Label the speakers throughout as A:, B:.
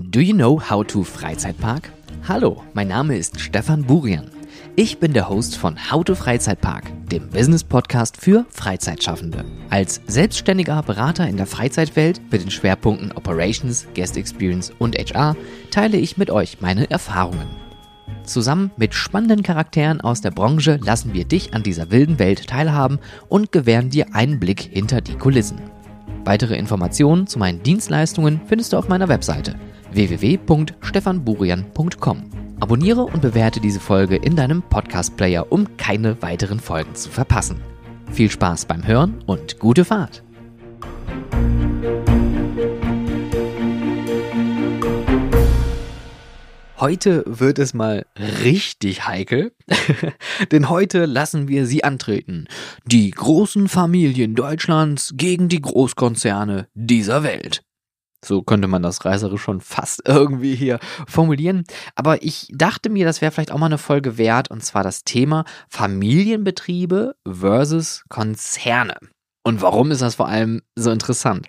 A: Do you know how to Freizeitpark? Hallo, mein Name ist Stefan Burian. Ich bin der Host von How to Freizeitpark, dem Business-Podcast für Freizeitschaffende. Als selbstständiger Berater in der Freizeitwelt mit den Schwerpunkten Operations, Guest Experience und HR teile ich mit euch meine Erfahrungen. Zusammen mit spannenden Charakteren aus der Branche lassen wir dich an dieser wilden Welt teilhaben und gewähren dir einen Blick hinter die Kulissen. Weitere Informationen zu meinen Dienstleistungen findest du auf meiner Webseite www.stefanburian.com. Abonniere und bewerte diese Folge in deinem Podcast-Player, um keine weiteren Folgen zu verpassen. Viel Spaß beim Hören und gute Fahrt! Heute wird es mal richtig heikel, denn heute lassen wir sie antreten. Die großen Familien Deutschlands gegen die Großkonzerne dieser Welt. So könnte man das reiserisch schon fast irgendwie hier formulieren. Aber ich dachte mir, das wäre vielleicht auch mal eine Folge wert, und zwar das Thema Familienbetriebe versus Konzerne. Und warum ist das vor allem so interessant?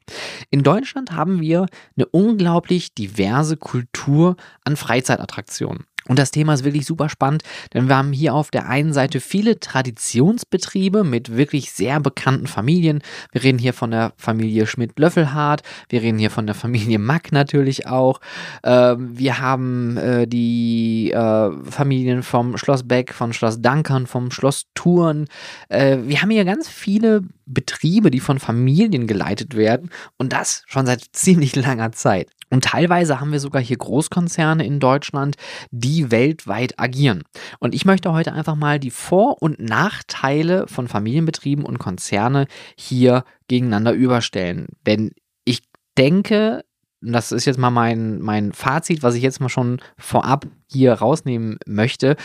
A: In Deutschland haben wir eine unglaublich diverse Kultur an Freizeitattraktionen. Und das Thema ist wirklich super spannend, denn wir haben hier auf der einen Seite viele Traditionsbetriebe mit wirklich sehr bekannten Familien. Wir reden hier von der Familie Schmidt-Löffelhardt, wir reden hier von der Familie Mack natürlich auch. Ähm, wir haben äh, die äh, Familien vom Schloss Beck, von Schloss Dankern, vom Schloss Thurn. Äh, wir haben hier ganz viele Betriebe, die von Familien geleitet werden und das schon seit ziemlich langer Zeit. Und teilweise haben wir sogar hier Großkonzerne in Deutschland, die weltweit agieren. Und ich möchte heute einfach mal die Vor- und Nachteile von Familienbetrieben und Konzerne hier gegeneinander überstellen. Denn ich denke, das ist jetzt mal mein, mein Fazit, was ich jetzt mal schon vorab hier rausnehmen möchte.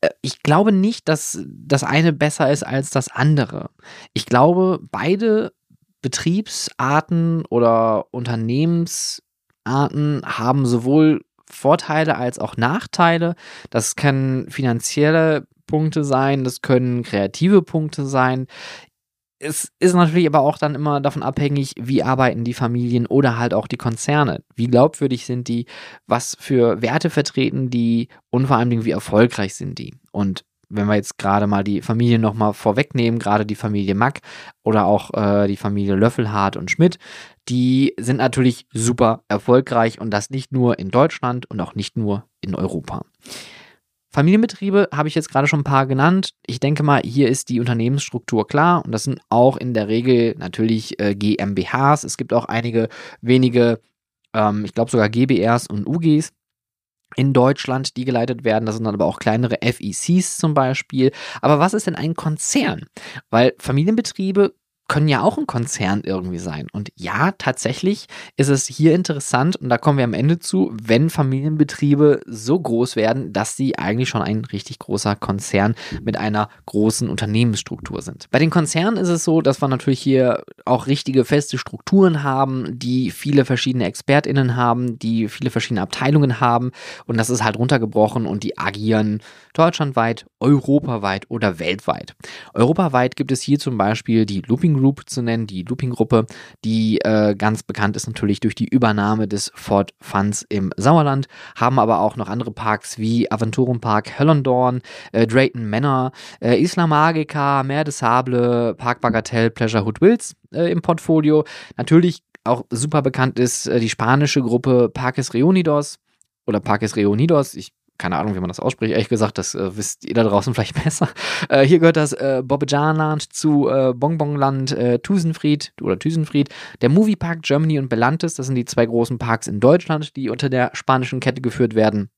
A: Äh, ich glaube nicht, dass das eine besser ist als das andere. Ich glaube, beide Betriebsarten oder Unternehmens Arten haben sowohl Vorteile als auch Nachteile. Das können finanzielle Punkte sein, das können kreative Punkte sein. Es ist natürlich aber auch dann immer davon abhängig, wie arbeiten die Familien oder halt auch die Konzerne. Wie glaubwürdig sind die, was für Werte vertreten die und vor allem wie erfolgreich sind die. Und wenn wir jetzt gerade mal die Familie nochmal vorwegnehmen, gerade die Familie Mack oder auch äh, die Familie Löffelhardt und Schmidt, die sind natürlich super erfolgreich und das nicht nur in Deutschland und auch nicht nur in Europa. Familienbetriebe habe ich jetzt gerade schon ein paar genannt. Ich denke mal, hier ist die Unternehmensstruktur klar und das sind auch in der Regel natürlich äh, GmbHs. Es gibt auch einige wenige, ähm, ich glaube sogar GBRs und UGs in Deutschland, die geleitet werden. Das sind dann aber auch kleinere FECs zum Beispiel. Aber was ist denn ein Konzern? Weil Familienbetriebe können ja auch ein Konzern irgendwie sein. Und ja, tatsächlich ist es hier interessant, und da kommen wir am Ende zu, wenn Familienbetriebe so groß werden, dass sie eigentlich schon ein richtig großer Konzern mit einer großen Unternehmensstruktur sind. Bei den Konzernen ist es so, dass wir natürlich hier auch richtige feste Strukturen haben, die viele verschiedene ExpertInnen haben, die viele verschiedene Abteilungen haben. Und das ist halt runtergebrochen und die agieren deutschlandweit, europaweit oder weltweit. Europaweit gibt es hier zum Beispiel die Looping Group zu nennen, die Looping-Gruppe, die äh, ganz bekannt ist natürlich durch die Übernahme des Ford Funds im Sauerland, haben aber auch noch andere Parks wie Aventurum Park Höllendorn, äh, Drayton Manor, äh, Isla Magica, Mer de Sable, Park Bagatelle, Pleasure Hood Wills äh, im Portfolio. Natürlich auch super bekannt ist äh, die spanische Gruppe Parques Reunidos oder Parques Reunidos. Ich keine Ahnung, wie man das ausspricht. Ehrlich gesagt, das äh, wisst ihr da draußen vielleicht besser. Äh, hier gehört das äh, Bobbejaanland zu äh, Bonbonland äh, Thusenfried oder Thusenfried. Der Moviepark Germany und Belantes, das sind die zwei großen Parks in Deutschland, die unter der spanischen Kette geführt werden.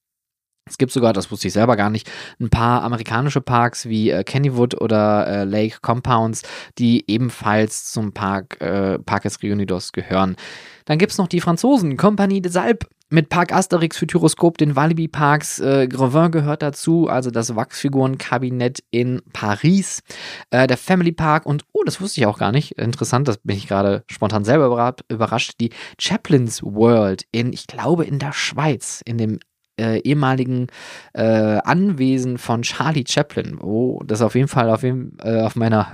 A: Es gibt sogar, das wusste ich selber gar nicht, ein paar amerikanische Parks wie äh, Kennywood oder äh, Lake Compounds, die ebenfalls zum Park äh, Parques Reunidos gehören. Dann gibt es noch die Franzosen, Compagnie des Alpes mit Park Asterix Futuroskop, den Walibi Parks, äh, Grevin gehört dazu, also das Wachsfigurenkabinett in Paris, äh, der Family Park und, oh, das wusste ich auch gar nicht, interessant, das bin ich gerade spontan selber überrascht, die Chaplin's World in, ich glaube, in der Schweiz, in dem äh, ehemaligen äh, Anwesen von Charlie Chaplin. Oh, das ist auf jeden Fall auf, jeden, äh, auf meiner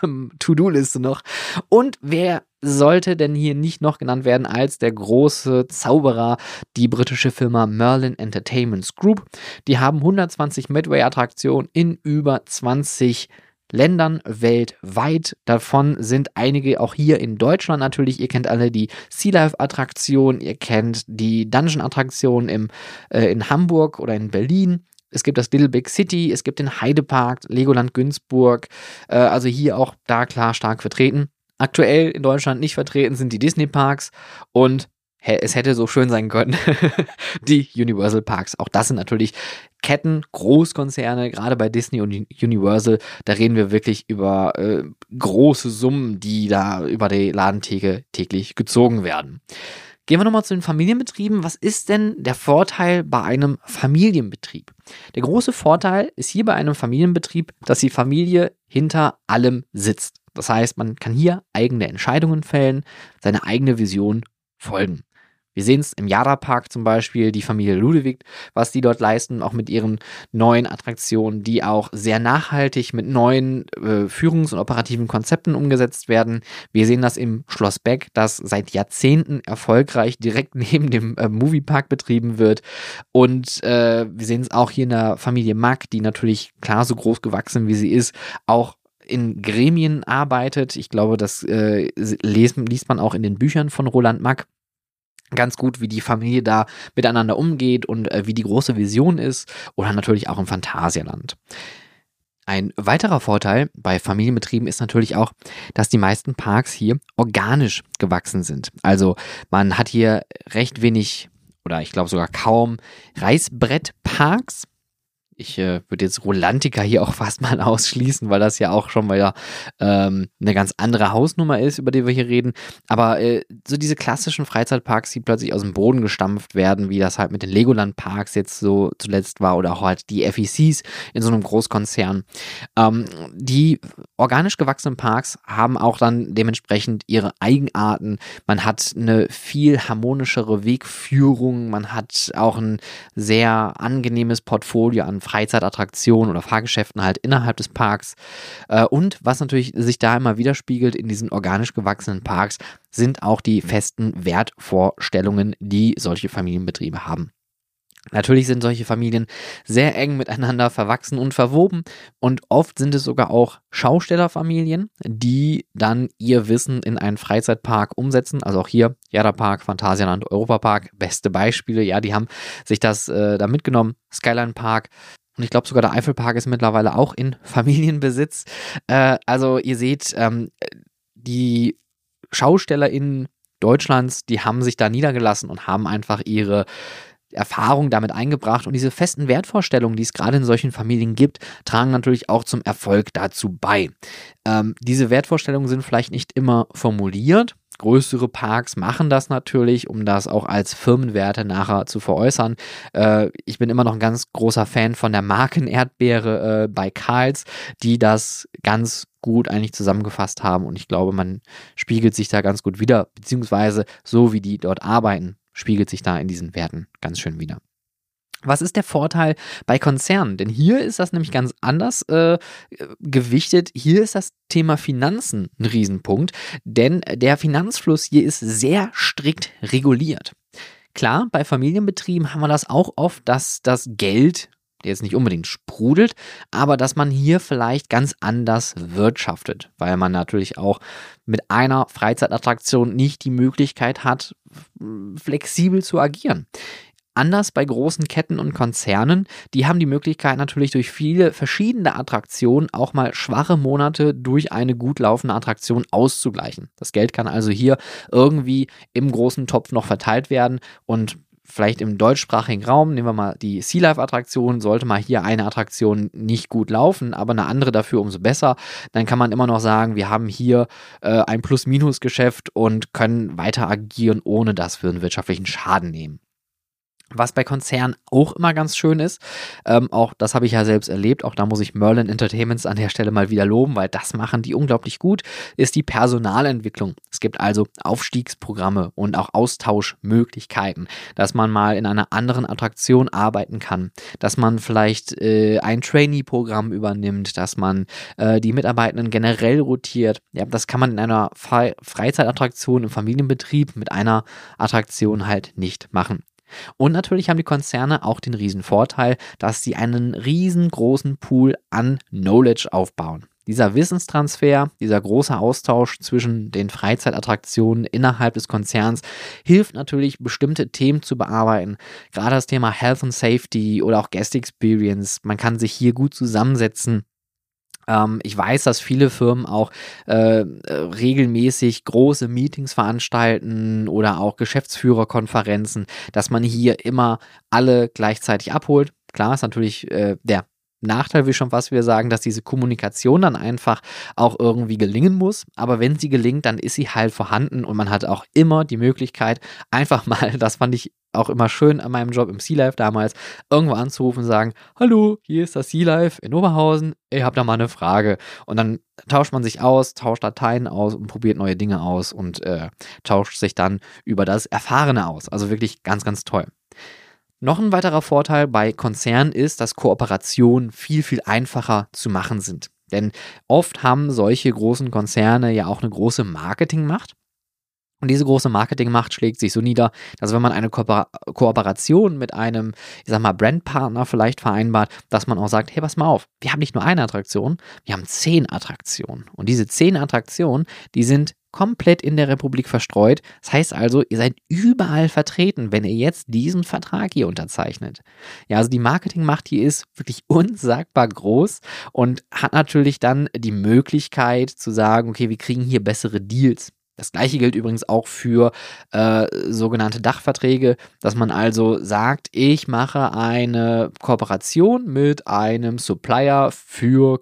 A: To-Do-Liste noch. Und wer sollte denn hier nicht noch genannt werden als der große Zauberer, die britische Firma Merlin Entertainments Group. Die haben 120 Midway-Attraktionen in über 20 Ländern weltweit. Davon sind einige auch hier in Deutschland natürlich. Ihr kennt alle die Sea Life Attraktion, ihr kennt die Dungeon Attraktion im, äh, in Hamburg oder in Berlin. Es gibt das Little Big City, es gibt den Heidepark, Legoland Günzburg. Äh, also hier auch da klar stark vertreten. Aktuell in Deutschland nicht vertreten sind die Disney Parks und es hätte so schön sein können, die Universal Parks. Auch das sind natürlich Ketten, Großkonzerne, gerade bei Disney und Universal. Da reden wir wirklich über äh, große Summen, die da über die Ladentheke täglich gezogen werden. Gehen wir nochmal zu den Familienbetrieben. Was ist denn der Vorteil bei einem Familienbetrieb? Der große Vorteil ist hier bei einem Familienbetrieb, dass die Familie hinter allem sitzt. Das heißt, man kann hier eigene Entscheidungen fällen, seine eigene Vision folgen. Wir sehen es im Jara-Park zum Beispiel, die Familie Ludewig, was die dort leisten, auch mit ihren neuen Attraktionen, die auch sehr nachhaltig mit neuen äh, Führungs- und operativen Konzepten umgesetzt werden. Wir sehen das im Schloss Beck, das seit Jahrzehnten erfolgreich direkt neben dem äh, Moviepark betrieben wird. Und äh, wir sehen es auch hier in der Familie Mack, die natürlich klar so groß gewachsen wie sie ist, auch in Gremien arbeitet. Ich glaube, das äh, liest, liest man auch in den Büchern von Roland Mack ganz gut, wie die Familie da miteinander umgeht und äh, wie die große Vision ist oder natürlich auch im Phantasialand. Ein weiterer Vorteil bei Familienbetrieben ist natürlich auch, dass die meisten Parks hier organisch gewachsen sind. Also man hat hier recht wenig oder ich glaube sogar kaum Reißbrettparks, ich äh, würde jetzt Rolantica hier auch fast mal ausschließen, weil das ja auch schon mal ähm, eine ganz andere Hausnummer ist, über die wir hier reden. Aber äh, so diese klassischen Freizeitparks, die plötzlich aus dem Boden gestampft werden, wie das halt mit den Legoland-Parks jetzt so zuletzt war oder auch halt die FECs in so einem Großkonzern. Ähm, die organisch gewachsenen Parks haben auch dann dementsprechend ihre Eigenarten. Man hat eine viel harmonischere Wegführung, man hat auch ein sehr angenehmes Portfolio an Freizeitattraktionen oder Fahrgeschäften halt innerhalb des Parks. Äh, und was natürlich sich da immer widerspiegelt in diesen organisch gewachsenen Parks, sind auch die festen Wertvorstellungen, die solche Familienbetriebe haben. Natürlich sind solche Familien sehr eng miteinander verwachsen und verwoben und oft sind es sogar auch Schaustellerfamilien, die dann ihr Wissen in einen Freizeitpark umsetzen. Also auch hier Jada Park, Phantasialand, Europapark, beste Beispiele. Ja, die haben sich das äh, da mitgenommen. Skyline Park, und ich glaube sogar der Eifelpark ist mittlerweile auch in Familienbesitz. Äh, also ihr seht, ähm, die SchaustellerInnen Deutschlands, die haben sich da niedergelassen und haben einfach ihre Erfahrung damit eingebracht. Und diese festen Wertvorstellungen, die es gerade in solchen Familien gibt, tragen natürlich auch zum Erfolg dazu bei. Ähm, diese Wertvorstellungen sind vielleicht nicht immer formuliert. Größere Parks machen das natürlich, um das auch als Firmenwerte nachher zu veräußern. Äh, ich bin immer noch ein ganz großer Fan von der Markenerdbeere äh, bei Karls, die das ganz gut eigentlich zusammengefasst haben und ich glaube, man spiegelt sich da ganz gut wieder, beziehungsweise so wie die dort arbeiten, spiegelt sich da in diesen Werten ganz schön wieder. Was ist der Vorteil bei Konzernen? Denn hier ist das nämlich ganz anders äh, gewichtet. Hier ist das Thema Finanzen ein Riesenpunkt, denn der Finanzfluss hier ist sehr strikt reguliert. Klar, bei Familienbetrieben haben wir das auch oft, dass das Geld jetzt nicht unbedingt sprudelt, aber dass man hier vielleicht ganz anders wirtschaftet, weil man natürlich auch mit einer Freizeitattraktion nicht die Möglichkeit hat, flexibel zu agieren. Anders bei großen Ketten und Konzernen, die haben die Möglichkeit natürlich durch viele verschiedene Attraktionen auch mal schwache Monate durch eine gut laufende Attraktion auszugleichen. Das Geld kann also hier irgendwie im großen Topf noch verteilt werden und vielleicht im deutschsprachigen Raum, nehmen wir mal die Sea Life Attraktion, sollte mal hier eine Attraktion nicht gut laufen, aber eine andere dafür umso besser, dann kann man immer noch sagen, wir haben hier äh, ein Plus-Minus-Geschäft und können weiter agieren, ohne dass wir einen wirtschaftlichen Schaden nehmen. Was bei Konzernen auch immer ganz schön ist, ähm, auch das habe ich ja selbst erlebt, auch da muss ich Merlin Entertainments an der Stelle mal wieder loben, weil das machen die unglaublich gut, ist die Personalentwicklung. Es gibt also Aufstiegsprogramme und auch Austauschmöglichkeiten, dass man mal in einer anderen Attraktion arbeiten kann, dass man vielleicht äh, ein Trainee-Programm übernimmt, dass man äh, die Mitarbeitenden generell rotiert. Ja, das kann man in einer Fre Freizeitattraktion im Familienbetrieb mit einer Attraktion halt nicht machen. Und natürlich haben die Konzerne auch den riesen Vorteil, dass sie einen riesengroßen Pool an Knowledge aufbauen. Dieser Wissenstransfer, dieser große Austausch zwischen den Freizeitattraktionen innerhalb des Konzerns hilft natürlich, bestimmte Themen zu bearbeiten. Gerade das Thema Health and Safety oder auch Guest Experience. Man kann sich hier gut zusammensetzen ich weiß, dass viele Firmen auch äh, äh, regelmäßig große Meetings veranstalten oder auch Geschäftsführerkonferenzen, dass man hier immer alle gleichzeitig abholt. Klar ist natürlich äh, der Nachteil, wie schon was wir sagen, dass diese Kommunikation dann einfach auch irgendwie gelingen muss. Aber wenn sie gelingt, dann ist sie halt vorhanden und man hat auch immer die Möglichkeit, einfach mal, das fand ich auch immer schön an meinem Job im Sea Life damals, irgendwo anzurufen und sagen, hallo, hier ist das Sea Life in Oberhausen, ich habe da mal eine Frage. Und dann tauscht man sich aus, tauscht Dateien aus und probiert neue Dinge aus und äh, tauscht sich dann über das Erfahrene aus. Also wirklich ganz, ganz toll. Noch ein weiterer Vorteil bei Konzernen ist, dass Kooperationen viel, viel einfacher zu machen sind. Denn oft haben solche großen Konzerne ja auch eine große Marketingmacht. Und diese große Marketingmacht schlägt sich so nieder, dass wenn man eine Ko Kooperation mit einem, ich sag mal, Brandpartner vielleicht vereinbart, dass man auch sagt, hey, pass mal auf, wir haben nicht nur eine Attraktion, wir haben zehn Attraktionen. Und diese zehn Attraktionen, die sind komplett in der Republik verstreut. Das heißt also, ihr seid überall vertreten, wenn ihr jetzt diesen Vertrag hier unterzeichnet. Ja, also die Marketingmacht hier ist wirklich unsagbar groß und hat natürlich dann die Möglichkeit zu sagen, okay, wir kriegen hier bessere Deals. Das gleiche gilt übrigens auch für äh, sogenannte Dachverträge, dass man also sagt, ich mache eine Kooperation mit einem Supplier für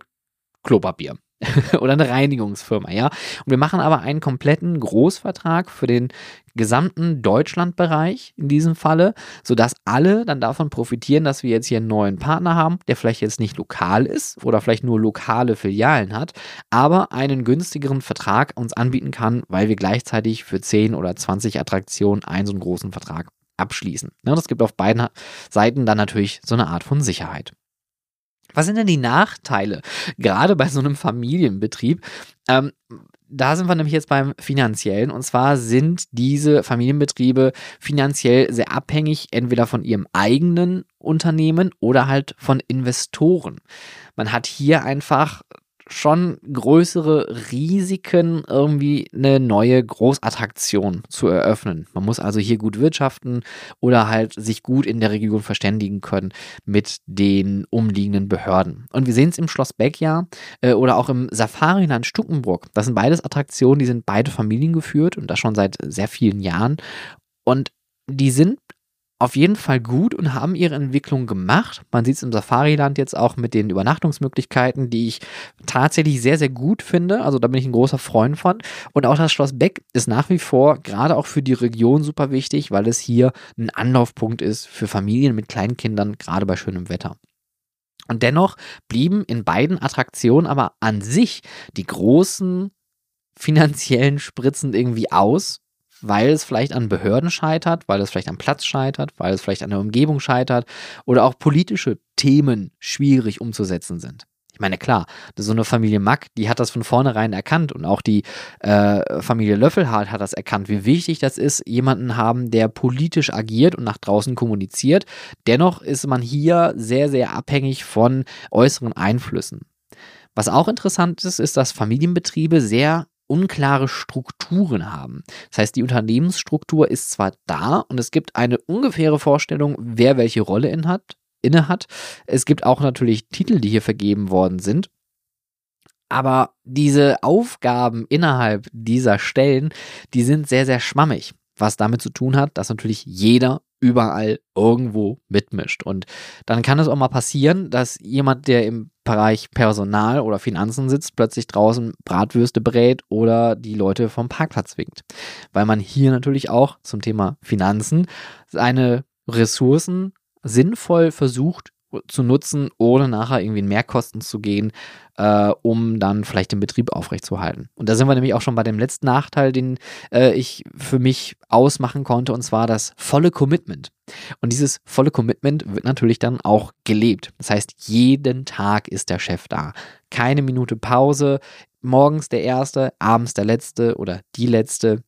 A: Klopapier. oder eine Reinigungsfirma, ja. Und wir machen aber einen kompletten Großvertrag für den gesamten Deutschlandbereich in diesem Falle, sodass alle dann davon profitieren, dass wir jetzt hier einen neuen Partner haben, der vielleicht jetzt nicht lokal ist oder vielleicht nur lokale Filialen hat, aber einen günstigeren Vertrag uns anbieten kann, weil wir gleichzeitig für 10 oder 20 Attraktionen einen so einen großen Vertrag abschließen. Ja, das gibt auf beiden Seiten dann natürlich so eine Art von Sicherheit. Was sind denn die Nachteile, gerade bei so einem Familienbetrieb? Ähm, da sind wir nämlich jetzt beim finanziellen. Und zwar sind diese Familienbetriebe finanziell sehr abhängig, entweder von ihrem eigenen Unternehmen oder halt von Investoren. Man hat hier einfach schon größere Risiken, irgendwie eine neue Großattraktion zu eröffnen. Man muss also hier gut wirtschaften oder halt sich gut in der Region verständigen können mit den umliegenden Behörden. Und wir sehen es im Schloss Beck ja äh, oder auch im Safariland Stuckenburg. Das sind beides Attraktionen, die sind beide familiengeführt und das schon seit sehr vielen Jahren. Und die sind auf jeden Fall gut und haben ihre Entwicklung gemacht. Man sieht es im Safariland jetzt auch mit den Übernachtungsmöglichkeiten, die ich tatsächlich sehr, sehr gut finde. Also da bin ich ein großer Freund von. Und auch das Schloss Beck ist nach wie vor gerade auch für die Region super wichtig, weil es hier ein Anlaufpunkt ist für Familien mit kleinen Kindern, gerade bei schönem Wetter. Und dennoch blieben in beiden Attraktionen aber an sich die großen finanziellen Spritzen irgendwie aus weil es vielleicht an Behörden scheitert, weil es vielleicht am Platz scheitert, weil es vielleicht an der Umgebung scheitert oder auch politische Themen schwierig umzusetzen sind. Ich meine, klar, so eine Familie Mack, die hat das von vornherein erkannt und auch die äh, Familie Löffelhardt hat das erkannt, wie wichtig das ist, jemanden haben, der politisch agiert und nach draußen kommuniziert. Dennoch ist man hier sehr, sehr abhängig von äußeren Einflüssen. Was auch interessant ist, ist, dass Familienbetriebe sehr unklare Strukturen haben. Das heißt, die Unternehmensstruktur ist zwar da und es gibt eine ungefähre Vorstellung, wer welche Rolle in hat, inne hat. Es gibt auch natürlich Titel, die hier vergeben worden sind. Aber diese Aufgaben innerhalb dieser Stellen, die sind sehr, sehr schwammig was damit zu tun hat, dass natürlich jeder überall irgendwo mitmischt. Und dann kann es auch mal passieren, dass jemand, der im Bereich Personal oder Finanzen sitzt, plötzlich draußen Bratwürste brät oder die Leute vom Parkplatz winkt. Weil man hier natürlich auch zum Thema Finanzen eine Ressourcen sinnvoll versucht zu nutzen, ohne nachher irgendwie in Mehrkosten zu gehen, äh, um dann vielleicht den Betrieb aufrechtzuerhalten. Und da sind wir nämlich auch schon bei dem letzten Nachteil, den äh, ich für mich ausmachen konnte, und zwar das volle Commitment. Und dieses volle Commitment wird natürlich dann auch gelebt. Das heißt, jeden Tag ist der Chef da. Keine Minute Pause, morgens der erste, abends der letzte oder die letzte.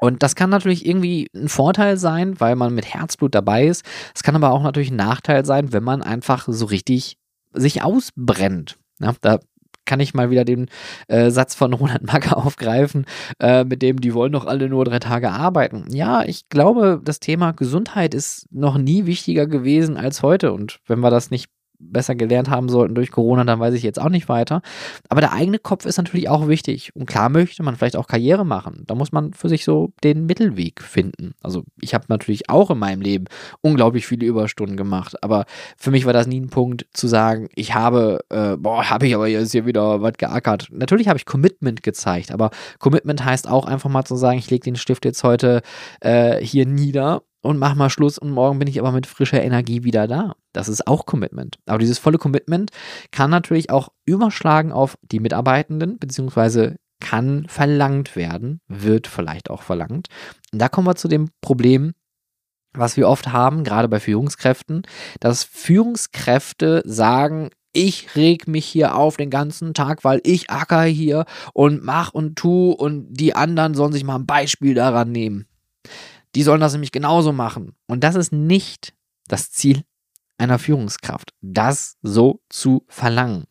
A: Und das kann natürlich irgendwie ein Vorteil sein, weil man mit Herzblut dabei ist. Es kann aber auch natürlich ein Nachteil sein, wenn man einfach so richtig sich ausbrennt. Ja, da kann ich mal wieder den äh, Satz von Ronald Macker aufgreifen, äh, mit dem, die wollen doch alle nur drei Tage arbeiten. Ja, ich glaube, das Thema Gesundheit ist noch nie wichtiger gewesen als heute. Und wenn wir das nicht besser gelernt haben sollten durch Corona, dann weiß ich jetzt auch nicht weiter. Aber der eigene Kopf ist natürlich auch wichtig. Und klar möchte man vielleicht auch Karriere machen. Da muss man für sich so den Mittelweg finden. Also ich habe natürlich auch in meinem Leben unglaublich viele Überstunden gemacht. Aber für mich war das nie ein Punkt zu sagen, ich habe, äh, boah, habe ich aber jetzt hier wieder was geackert. Natürlich habe ich Commitment gezeigt. Aber Commitment heißt auch einfach mal zu sagen, ich lege den Stift jetzt heute äh, hier nieder und mach mal Schluss und morgen bin ich aber mit frischer Energie wieder da. Das ist auch Commitment. Aber dieses volle Commitment kann natürlich auch überschlagen auf die Mitarbeitenden, beziehungsweise kann verlangt werden, wird vielleicht auch verlangt. Und da kommen wir zu dem Problem, was wir oft haben, gerade bei Führungskräften, dass Führungskräfte sagen, ich reg mich hier auf den ganzen Tag, weil ich acker hier und mach und tu und die anderen sollen sich mal ein Beispiel daran nehmen. Die sollen das nämlich genauso machen. Und das ist nicht das Ziel einer Führungskraft, das so zu verlangen.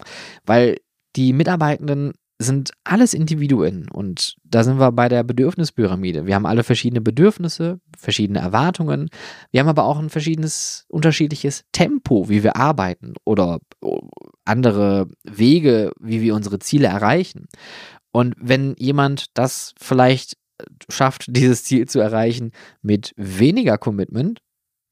A: Weil die Mitarbeitenden sind alles Individuen und da sind wir bei der Bedürfnispyramide. Wir haben alle verschiedene Bedürfnisse, verschiedene Erwartungen. Wir haben aber auch ein verschiedenes, unterschiedliches Tempo, wie wir arbeiten oder andere Wege, wie wir unsere Ziele erreichen. Und wenn jemand das vielleicht schafft, dieses Ziel zu erreichen mit weniger Commitment,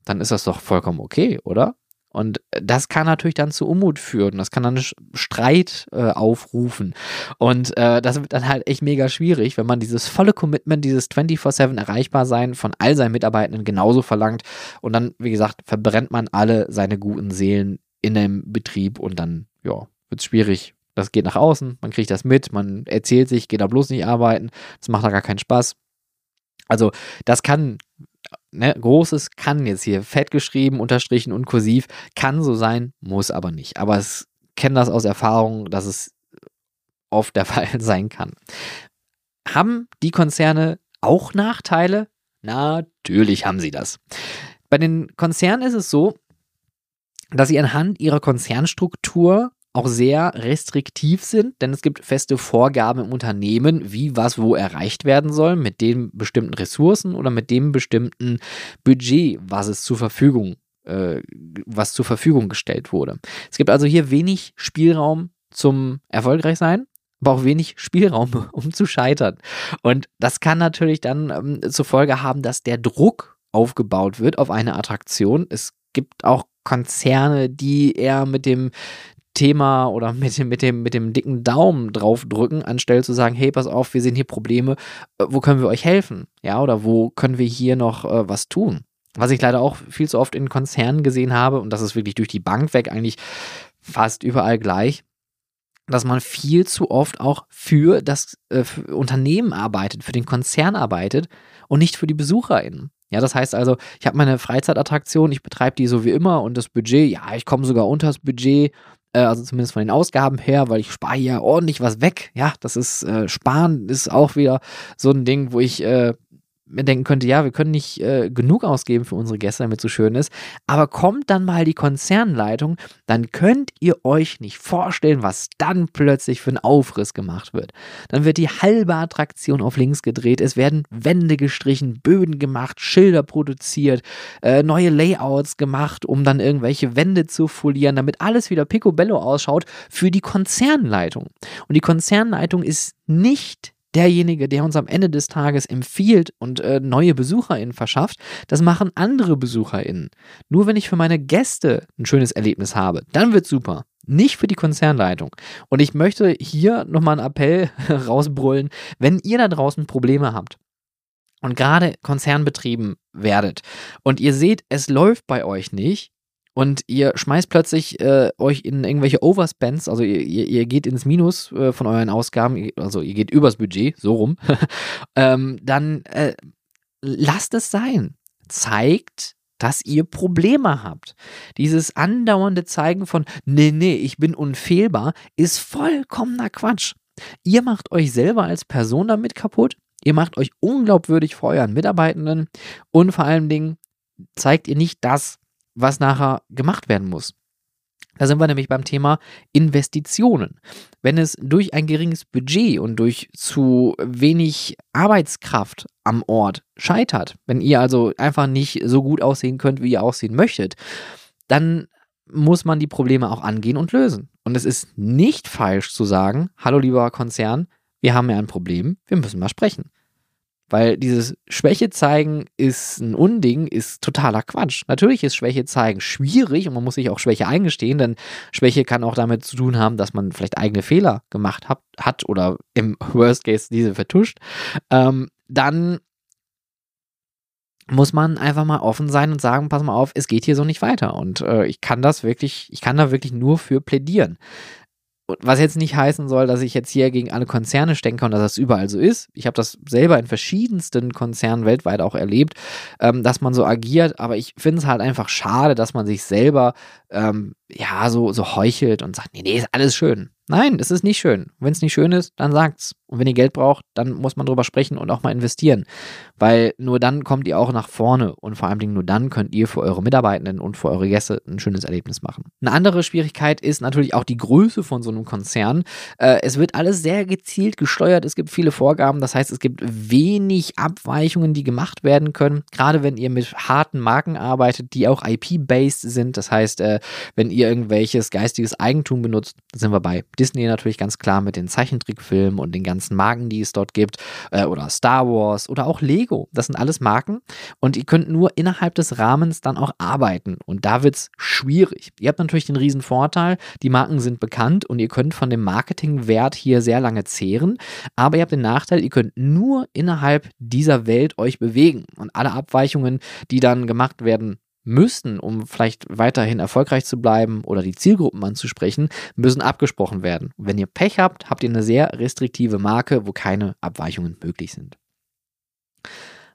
A: dann ist das doch vollkommen okay, oder? Und das kann natürlich dann zu Unmut führen. Das kann dann Streit äh, aufrufen. Und äh, das wird dann halt echt mega schwierig, wenn man dieses volle Commitment, dieses 24-7 erreichbar sein von all seinen Mitarbeitenden genauso verlangt. Und dann, wie gesagt, verbrennt man alle seine guten Seelen in dem Betrieb und dann, ja, wird es schwierig, das geht nach außen, man kriegt das mit, man erzählt sich, geht da bloß nicht arbeiten, das macht da gar keinen Spaß. Also das kann, ne, großes kann jetzt hier fett geschrieben, unterstrichen und kursiv, kann so sein, muss aber nicht. Aber es kenne das aus Erfahrung, dass es oft der Fall sein kann. Haben die Konzerne auch Nachteile? Natürlich haben sie das. Bei den Konzernen ist es so, dass sie anhand ihrer Konzernstruktur auch sehr restriktiv sind, denn es gibt feste Vorgaben im Unternehmen, wie was wo erreicht werden soll, mit den bestimmten Ressourcen oder mit dem bestimmten Budget, was es zur Verfügung, äh, was zur Verfügung gestellt wurde. Es gibt also hier wenig Spielraum zum Erfolgreichsein, aber auch wenig Spielraum, um zu scheitern. Und das kann natürlich dann ähm, zur Folge haben, dass der Druck aufgebaut wird auf eine Attraktion. Es gibt auch Konzerne, die eher mit dem Thema oder mit dem, mit dem, mit dem dicken Daumen draufdrücken, anstelle zu sagen, hey, pass auf, wir sehen hier Probleme, äh, wo können wir euch helfen? Ja, oder wo können wir hier noch äh, was tun? Was ich leider auch viel zu oft in Konzernen gesehen habe, und das ist wirklich durch die Bank weg eigentlich fast überall gleich, dass man viel zu oft auch für das äh, für Unternehmen arbeitet, für den Konzern arbeitet und nicht für die BesucherInnen. Ja, das heißt also, ich habe meine Freizeitattraktion, ich betreibe die so wie immer und das Budget, ja, ich komme sogar unter das Budget äh, also zumindest von den Ausgaben her, weil ich spare ja ordentlich was weg. Ja, das ist äh, Sparen ist auch wieder so ein Ding, wo ich äh, mir denken könnte, ja, wir können nicht äh, genug ausgeben für unsere Gäste, damit es so schön ist. Aber kommt dann mal die Konzernleitung, dann könnt ihr euch nicht vorstellen, was dann plötzlich für ein Aufriss gemacht wird. Dann wird die halbe Attraktion auf links gedreht, es werden Wände gestrichen, Böden gemacht, Schilder produziert, äh, neue Layouts gemacht, um dann irgendwelche Wände zu folieren, damit alles wieder picobello ausschaut für die Konzernleitung. Und die Konzernleitung ist nicht derjenige, der uns am Ende des Tages empfiehlt und äh, neue BesucherInnen verschafft, das machen andere BesucherInnen. Nur wenn ich für meine Gäste ein schönes Erlebnis habe, dann wird super. Nicht für die Konzernleitung. Und ich möchte hier nochmal einen Appell rausbrüllen, wenn ihr da draußen Probleme habt, und gerade Konzernbetrieben werdet und ihr seht, es läuft bei euch nicht, und ihr schmeißt plötzlich äh, euch in irgendwelche Overspends, also ihr, ihr, ihr geht ins Minus äh, von euren Ausgaben, also ihr geht übers Budget, so rum, ähm, dann äh, lasst es sein. Zeigt, dass ihr Probleme habt. Dieses andauernde Zeigen von, nee, nee, ich bin unfehlbar, ist vollkommener Quatsch. Ihr macht euch selber als Person damit kaputt, ihr macht euch unglaubwürdig vor euren Mitarbeitenden und vor allen Dingen zeigt ihr nicht das, was nachher gemacht werden muss. Da sind wir nämlich beim Thema Investitionen. Wenn es durch ein geringes Budget und durch zu wenig Arbeitskraft am Ort scheitert, wenn ihr also einfach nicht so gut aussehen könnt, wie ihr aussehen möchtet, dann muss man die Probleme auch angehen und lösen. Und es ist nicht falsch zu sagen, hallo lieber Konzern, wir haben ja ein Problem, wir müssen mal sprechen. Weil dieses Schwäche zeigen ist ein Unding, ist totaler Quatsch. Natürlich ist Schwäche zeigen schwierig und man muss sich auch Schwäche eingestehen, denn Schwäche kann auch damit zu tun haben, dass man vielleicht eigene Fehler gemacht hat, hat oder im Worst Case diese vertuscht. Ähm, dann muss man einfach mal offen sein und sagen, pass mal auf, es geht hier so nicht weiter. Und äh, ich kann das wirklich, ich kann da wirklich nur für plädieren. Was jetzt nicht heißen soll, dass ich jetzt hier gegen alle Konzerne stecke und dass das überall so ist. Ich habe das selber in verschiedensten Konzernen weltweit auch erlebt, ähm, dass man so agiert. Aber ich finde es halt einfach schade, dass man sich selber ähm, ja so, so heuchelt und sagt, nee, nee, ist alles schön. Nein, es ist nicht schön. Wenn es nicht schön ist, dann sagt's. Und wenn ihr Geld braucht, dann muss man drüber sprechen und auch mal investieren. Weil nur dann kommt ihr auch nach vorne und vor allen Dingen nur dann könnt ihr für eure Mitarbeitenden und für eure Gäste ein schönes Erlebnis machen. Eine andere Schwierigkeit ist natürlich auch die Größe von so einem Konzern. Äh, es wird alles sehr gezielt gesteuert. Es gibt viele Vorgaben. Das heißt, es gibt wenig Abweichungen, die gemacht werden können. Gerade wenn ihr mit harten Marken arbeitet, die auch IP-based sind. Das heißt, äh, wenn ihr irgendwelches geistiges Eigentum benutzt, sind wir bei Disney natürlich ganz klar mit den Zeichentrickfilmen und den ganzen Marken, die es dort gibt, äh, oder Star Wars oder auch Lego. Das sind alles Marken und ihr könnt nur innerhalb des Rahmens dann auch arbeiten und da wird es schwierig. Ihr habt natürlich den riesen Vorteil, die Marken sind bekannt und ihr könnt von dem Marketingwert hier sehr lange zehren, aber ihr habt den Nachteil, ihr könnt nur innerhalb dieser Welt euch bewegen und alle Abweichungen, die dann gemacht werden müssen, um vielleicht weiterhin erfolgreich zu bleiben oder die Zielgruppen anzusprechen, müssen abgesprochen werden. Und wenn ihr Pech habt, habt ihr eine sehr restriktive Marke, wo keine Abweichungen möglich sind.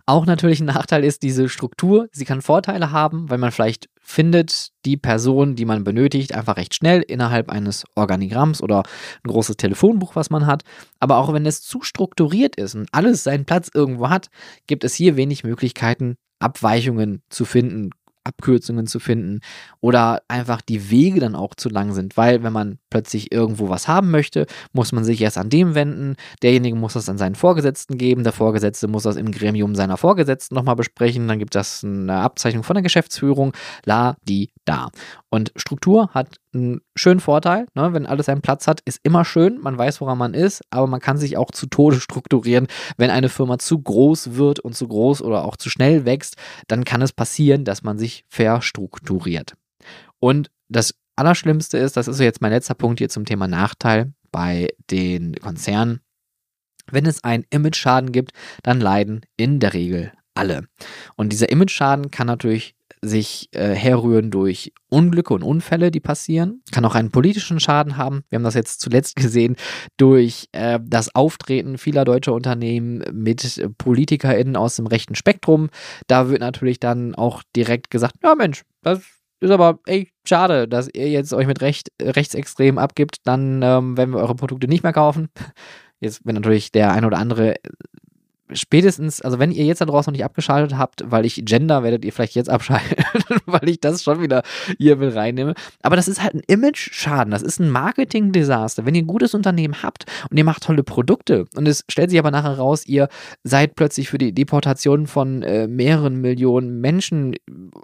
A: Auch natürlich ein Nachteil ist diese Struktur. Sie kann Vorteile haben, weil man vielleicht findet die Person, die man benötigt, einfach recht schnell innerhalb eines Organigramms oder ein großes Telefonbuch, was man hat. Aber auch wenn es zu strukturiert ist und alles seinen Platz irgendwo hat, gibt es hier wenig Möglichkeiten, Abweichungen zu finden, Abkürzungen zu finden oder einfach die Wege dann auch zu lang sind, weil wenn man plötzlich irgendwo was haben möchte, muss man sich erst an dem wenden, derjenige muss das an seinen Vorgesetzten geben, der Vorgesetzte muss das im Gremium seiner Vorgesetzten nochmal besprechen, dann gibt es eine Abzeichnung von der Geschäftsführung, la, die, da. Und Struktur hat einen schönen Vorteil, ne? wenn alles seinen Platz hat, ist immer schön, man weiß, woran man ist, aber man kann sich auch zu Tode strukturieren. Wenn eine Firma zu groß wird und zu groß oder auch zu schnell wächst, dann kann es passieren, dass man sich verstrukturiert. Und das Allerschlimmste ist, das ist jetzt mein letzter Punkt hier zum Thema Nachteil bei den Konzernen, wenn es einen Image-Schaden gibt, dann leiden in der Regel alle. Und dieser Image-Schaden kann natürlich sich äh, herrühren durch Unglücke und Unfälle, die passieren. Kann auch einen politischen Schaden haben. Wir haben das jetzt zuletzt gesehen durch äh, das Auftreten vieler deutscher Unternehmen mit PolitikerInnen aus dem rechten Spektrum. Da wird natürlich dann auch direkt gesagt, ja Mensch, das ist aber echt schade, dass ihr jetzt euch mit Recht, rechtsextrem abgibt, dann ähm, werden wir eure Produkte nicht mehr kaufen. Jetzt, wenn natürlich der ein oder andere spätestens, also wenn ihr jetzt da draußen noch nicht abgeschaltet habt, weil ich Gender, werdet ihr vielleicht jetzt abschalten, weil ich das schon wieder hier mit reinnehme. Aber das ist halt ein Image-Schaden, das ist ein Marketing-Desaster. Wenn ihr ein gutes Unternehmen habt und ihr macht tolle Produkte und es stellt sich aber nachher raus, ihr seid plötzlich für die Deportation von äh, mehreren Millionen Menschen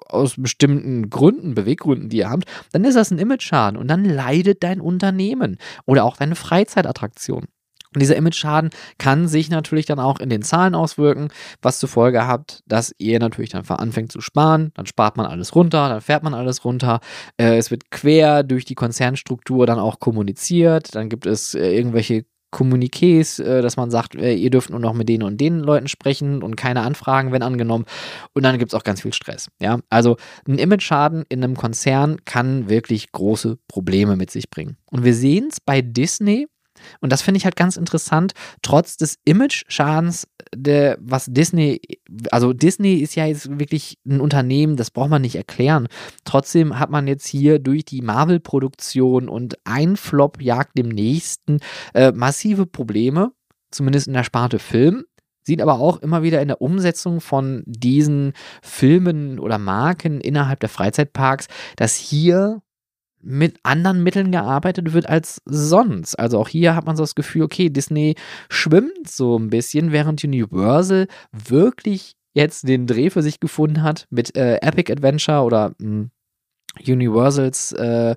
A: aus bestimmten Gründen, Beweggründen, die ihr habt, dann ist das ein Image-Schaden und dann leidet dein Unternehmen oder auch deine Freizeitattraktion. Und dieser Image-Schaden kann sich natürlich dann auch in den Zahlen auswirken, was zur Folge hat, dass ihr natürlich dann anfängt zu sparen, dann spart man alles runter, dann fährt man alles runter, äh, es wird quer durch die Konzernstruktur dann auch kommuniziert, dann gibt es äh, irgendwelche Kommuniqués, äh, dass man sagt, äh, ihr dürft nur noch mit denen und den Leuten sprechen und keine Anfragen werden angenommen. Und dann gibt es auch ganz viel Stress. Ja, also ein Image-Schaden in einem Konzern kann wirklich große Probleme mit sich bringen. Und wir sehen es bei Disney und das finde ich halt ganz interessant, trotz des Image-Schadens, was Disney, also Disney ist ja jetzt wirklich ein Unternehmen, das braucht man nicht erklären. Trotzdem hat man jetzt hier durch die Marvel-Produktion und ein Flop jagt dem nächsten äh, massive Probleme, zumindest in der Sparte Film sieht aber auch immer wieder in der Umsetzung von diesen Filmen oder Marken innerhalb der Freizeitparks, dass hier mit anderen Mitteln gearbeitet wird als sonst. Also auch hier hat man so das Gefühl, okay, Disney schwimmt so ein bisschen, während Universal wirklich jetzt den Dreh für sich gefunden hat mit äh, Epic Adventure oder mh, hm, Universals äh,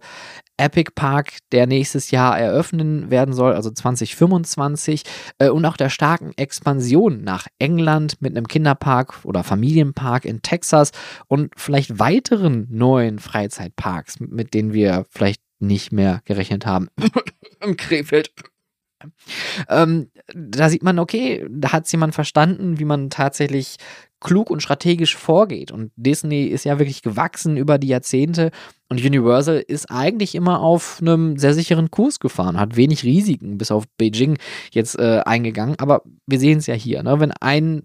A: Epic Park, der nächstes Jahr eröffnen werden soll, also 2025, äh, und auch der starken Expansion nach England mit einem Kinderpark oder Familienpark in Texas und vielleicht weiteren neuen Freizeitparks, mit denen wir vielleicht nicht mehr gerechnet haben. Im Krefeld. Ähm, da sieht man, okay, da hat es jemand verstanden, wie man tatsächlich klug und strategisch vorgeht. Und Disney ist ja wirklich gewachsen über die Jahrzehnte und Universal ist eigentlich immer auf einem sehr sicheren Kurs gefahren, hat wenig Risiken bis auf Beijing jetzt äh, eingegangen. Aber wir sehen es ja hier, ne? wenn ein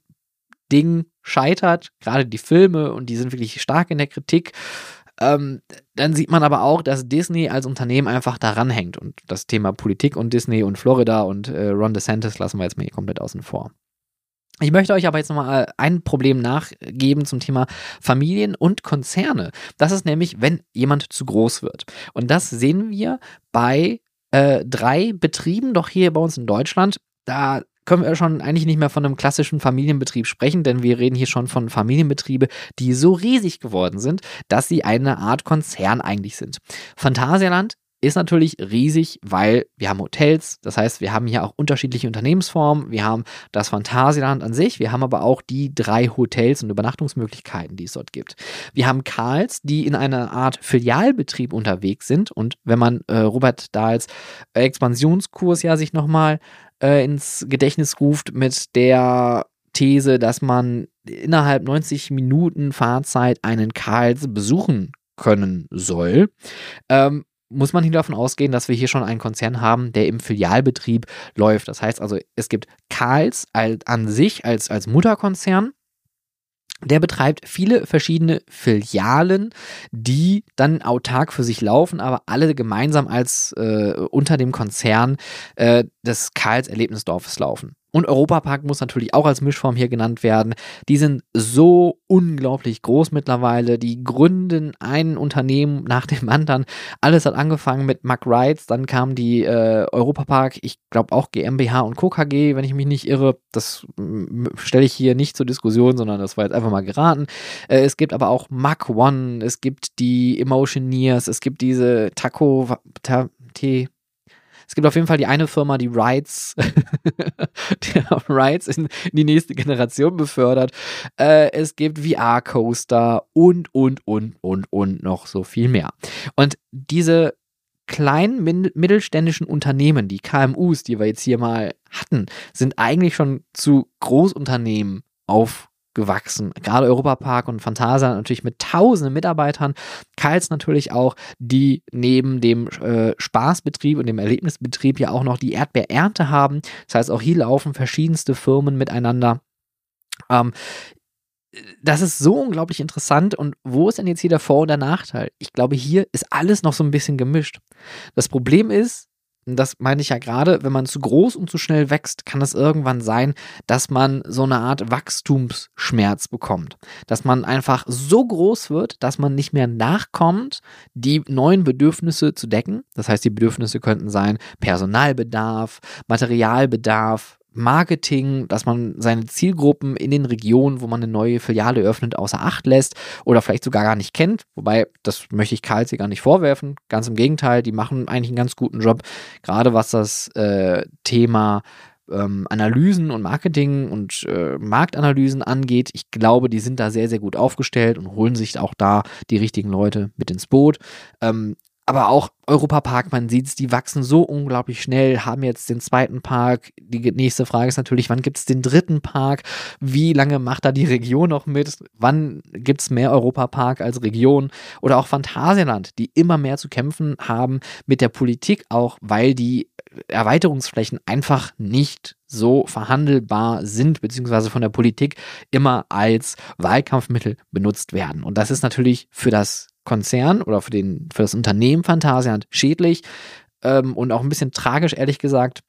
A: Ding scheitert, gerade die Filme und die sind wirklich stark in der Kritik, ähm, dann sieht man aber auch, dass Disney als Unternehmen einfach daran hängt. Und das Thema Politik und Disney und Florida und äh, Ron DeSantis lassen wir jetzt mal hier komplett außen vor. Ich möchte euch aber jetzt nochmal ein Problem nachgeben zum Thema Familien und Konzerne. Das ist nämlich, wenn jemand zu groß wird. Und das sehen wir bei äh, drei Betrieben, doch hier bei uns in Deutschland. Da können wir schon eigentlich nicht mehr von einem klassischen Familienbetrieb sprechen, denn wir reden hier schon von Familienbetriebe, die so riesig geworden sind, dass sie eine Art Konzern eigentlich sind. Phantasialand ist natürlich riesig, weil wir haben Hotels, das heißt, wir haben hier auch unterschiedliche Unternehmensformen, wir haben das Phantasialand an sich, wir haben aber auch die drei Hotels und Übernachtungsmöglichkeiten, die es dort gibt. Wir haben Karls, die in einer Art Filialbetrieb unterwegs sind und wenn man äh, Robert Dahls Expansionskurs ja sich nochmal äh, ins Gedächtnis ruft mit der These, dass man innerhalb 90 Minuten Fahrzeit einen Karls besuchen können soll, ähm, muss man hier davon ausgehen, dass wir hier schon einen Konzern haben, der im Filialbetrieb läuft. Das heißt also, es gibt Karls an sich als, als Mutterkonzern. Der betreibt viele verschiedene Filialen, die dann autark für sich laufen, aber alle gemeinsam als äh, unter dem Konzern äh, des Karls Erlebnisdorfes laufen. Und Europapark muss natürlich auch als Mischform hier genannt werden. Die sind so unglaublich groß mittlerweile. Die gründen ein Unternehmen nach dem anderen. Alles hat angefangen mit Mack Rides, dann kam die äh, Europapark, ich glaube auch GmbH und Co. KG, wenn ich mich nicht irre. Das stelle ich hier nicht zur Diskussion, sondern das war jetzt einfach mal geraten. Äh, es gibt aber auch Mack One, es gibt die Emotioneers, es gibt diese Taco, ta, T, es gibt auf jeden Fall die eine Firma, die Rides, die Rides in, in, die nächste Generation befördert. Äh, es gibt VR-Coaster und, und, und, und, und noch so viel mehr. Und diese kleinen mittelständischen Unternehmen, die KMUs, die wir jetzt hier mal hatten, sind eigentlich schon zu Großunternehmen auf gewachsen. Gerade Europapark und Phantasa natürlich mit tausenden Mitarbeitern. Kals natürlich auch, die neben dem äh, Spaßbetrieb und dem Erlebnisbetrieb ja auch noch die Erdbeerernte haben. Das heißt, auch hier laufen verschiedenste Firmen miteinander. Ähm, das ist so unglaublich interessant. Und wo ist denn jetzt hier der Vor- und der Nachteil? Ich glaube, hier ist alles noch so ein bisschen gemischt. Das Problem ist, das meine ich ja gerade, wenn man zu groß und zu schnell wächst, kann es irgendwann sein, dass man so eine Art Wachstumsschmerz bekommt. Dass man einfach so groß wird, dass man nicht mehr nachkommt, die neuen Bedürfnisse zu decken. Das heißt, die Bedürfnisse könnten sein Personalbedarf, Materialbedarf, Marketing, dass man seine Zielgruppen in den Regionen, wo man eine neue Filiale öffnet, außer Acht lässt oder vielleicht sogar gar nicht kennt. Wobei, das möchte ich Karl gar nicht vorwerfen. Ganz im Gegenteil, die machen eigentlich einen ganz guten Job, gerade was das äh, Thema ähm, Analysen und Marketing und äh, Marktanalysen angeht. Ich glaube, die sind da sehr, sehr gut aufgestellt und holen sich auch da die richtigen Leute mit ins Boot. Ähm, aber auch Europapark, man sieht es, die wachsen so unglaublich schnell, haben jetzt den zweiten Park. Die nächste Frage ist natürlich, wann gibt es den dritten Park? Wie lange macht da die Region noch mit? Wann gibt es mehr Europapark als Region? Oder auch Phantasialand, die immer mehr zu kämpfen haben mit der Politik, auch weil die Erweiterungsflächen einfach nicht so verhandelbar sind, beziehungsweise von der Politik immer als Wahlkampfmittel benutzt werden. Und das ist natürlich für das Konzern oder für, den, für das Unternehmen Phantasialand schädlich ähm, und auch ein bisschen tragisch, ehrlich gesagt.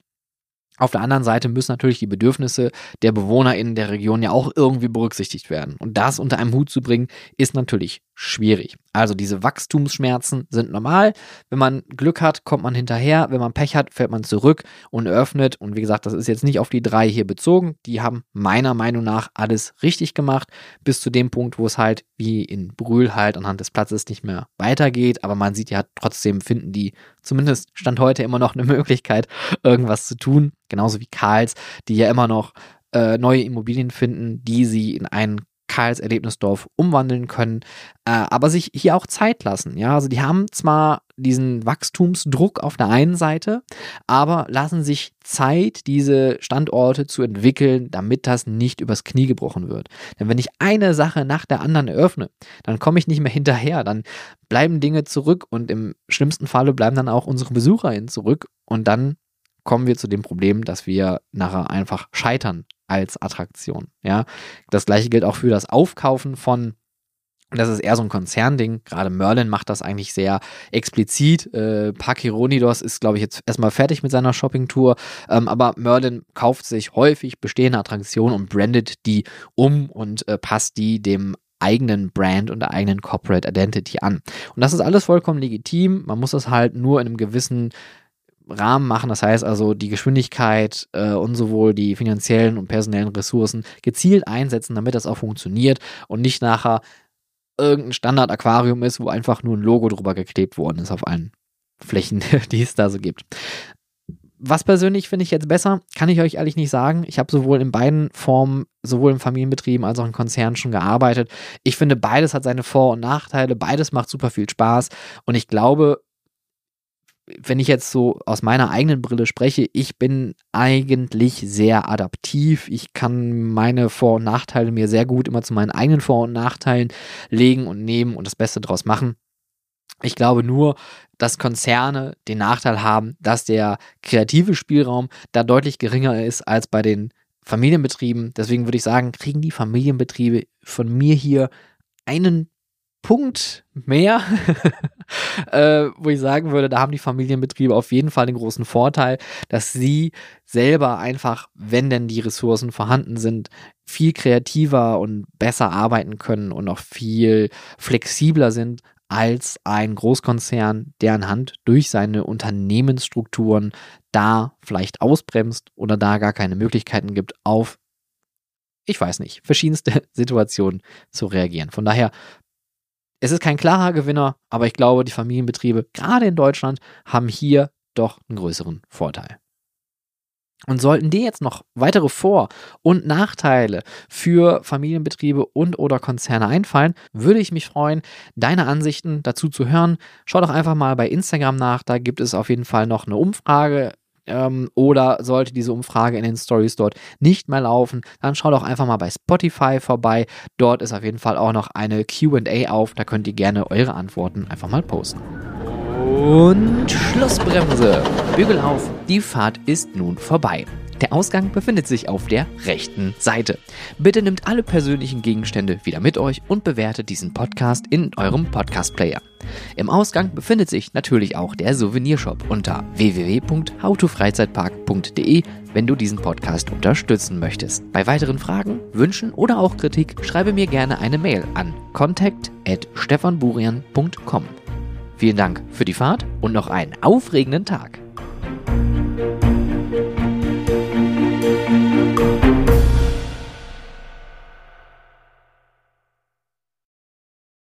A: Auf der anderen Seite müssen natürlich die Bedürfnisse der Bewohner in der Region ja auch irgendwie berücksichtigt werden. Und das unter einem Hut zu bringen, ist natürlich schwierig. Also diese Wachstumsschmerzen sind normal. Wenn man Glück hat, kommt man hinterher. Wenn man Pech hat, fällt man zurück und eröffnet. Und wie gesagt, das ist jetzt nicht auf die drei hier bezogen. Die haben meiner Meinung nach alles richtig gemacht. Bis zu dem Punkt, wo es halt wie in Brühl halt anhand des Platzes nicht mehr weitergeht. Aber man sieht ja trotzdem, finden die zumindest Stand heute immer noch eine Möglichkeit, irgendwas zu tun. Genauso wie Karls, die ja immer noch äh, neue Immobilien finden, die sie in einen Karls Erlebnisdorf umwandeln können, äh, aber sich hier auch Zeit lassen. Ja, also die haben zwar diesen Wachstumsdruck auf der einen Seite, aber lassen sich Zeit, diese Standorte zu entwickeln, damit das nicht übers Knie gebrochen wird. Denn wenn ich eine Sache nach der anderen eröffne, dann komme ich nicht mehr hinterher, dann bleiben Dinge zurück und im schlimmsten Falle bleiben dann auch unsere BesucherInnen zurück und dann kommen wir zu dem Problem, dass wir nachher einfach scheitern als Attraktion. Ja, das gleiche gilt auch für das Aufkaufen von das ist eher so ein Konzernding. Gerade Merlin macht das eigentlich sehr explizit. Äh, Park Hieronydos ist, glaube ich, jetzt erstmal fertig mit seiner Shopping-Tour. Ähm, aber Merlin kauft sich häufig bestehende Attraktionen und brandet die um und äh, passt die dem eigenen Brand und der eigenen Corporate Identity an. Und das ist alles vollkommen legitim. Man muss das halt nur in einem gewissen Rahmen machen. Das heißt also, die Geschwindigkeit äh, und sowohl die finanziellen und personellen Ressourcen gezielt einsetzen, damit das auch funktioniert und nicht nachher irgendein Standard-Aquarium ist, wo einfach nur ein Logo drüber geklebt worden ist auf allen Flächen, die es da so gibt. Was persönlich finde ich jetzt besser, kann ich euch ehrlich nicht sagen. Ich habe sowohl in beiden Formen, sowohl in Familienbetrieben als auch in Konzernen schon gearbeitet. Ich finde, beides hat seine Vor- und Nachteile. Beides macht super viel Spaß. Und ich glaube, wenn ich jetzt so aus meiner eigenen Brille spreche, ich bin eigentlich sehr adaptiv. Ich kann meine Vor- und Nachteile mir sehr gut immer zu meinen eigenen Vor- und Nachteilen legen und nehmen und das Beste draus machen. Ich glaube nur, dass Konzerne den Nachteil haben, dass der kreative Spielraum da deutlich geringer ist als bei den Familienbetrieben. Deswegen würde ich sagen, kriegen die Familienbetriebe von mir hier einen Punkt mehr, äh, wo ich sagen würde, da haben die Familienbetriebe auf jeden Fall den großen Vorteil, dass sie selber einfach, wenn denn die Ressourcen vorhanden sind, viel kreativer und besser arbeiten können und auch viel flexibler sind als ein Großkonzern, der anhand durch seine Unternehmensstrukturen da vielleicht ausbremst oder da gar keine Möglichkeiten gibt, auf ich weiß nicht, verschiedenste Situationen zu reagieren. Von daher es ist kein klarer Gewinner, aber ich glaube, die Familienbetriebe, gerade in Deutschland, haben hier doch einen größeren Vorteil. Und sollten dir jetzt noch weitere Vor- und Nachteile für Familienbetriebe und oder Konzerne einfallen, würde ich mich freuen, deine Ansichten dazu zu hören. Schau doch einfach mal bei Instagram nach, da gibt es auf jeden Fall noch eine Umfrage ähm, oder sollte diese Umfrage in den Stories dort nicht mehr laufen, dann schaut doch einfach mal bei Spotify vorbei. Dort ist auf jeden Fall auch noch eine QA auf. Da könnt ihr gerne eure Antworten einfach mal posten. Und Schlussbremse. Bügel auf, die Fahrt ist nun vorbei. Der Ausgang befindet sich auf der rechten Seite. Bitte nehmt alle persönlichen Gegenstände wieder mit euch und bewertet diesen Podcast in eurem Podcast-Player. Im Ausgang befindet sich natürlich auch der Souvenirshop unter www.howtofreizeitpark.de, wenn du diesen Podcast unterstützen möchtest. Bei weiteren Fragen, Wünschen oder auch Kritik schreibe mir gerne eine Mail an contact@stefanburian.com. Vielen Dank für die Fahrt und noch einen aufregenden Tag. Thank you.